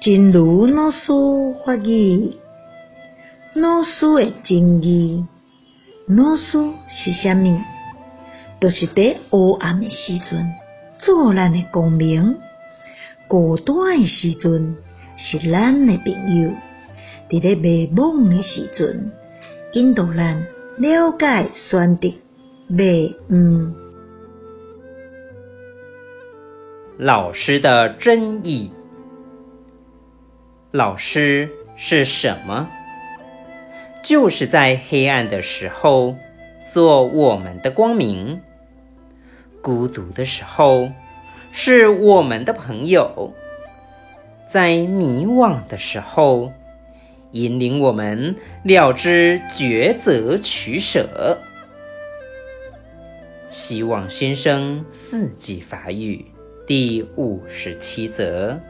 真如老师法语，老师的真意，老师是啥物？就是伫黑暗的时阵，做咱的光明；孤单的时阵，是咱的朋友；伫咧迷惘的时阵，引导咱了解选择迷悟。老师的真意。老师是什么？就是在黑暗的时候做我们的光明，孤独的时候是我们的朋友，在迷惘的时候引领我们了知抉择取舍。希望先生四季法语第五十七则。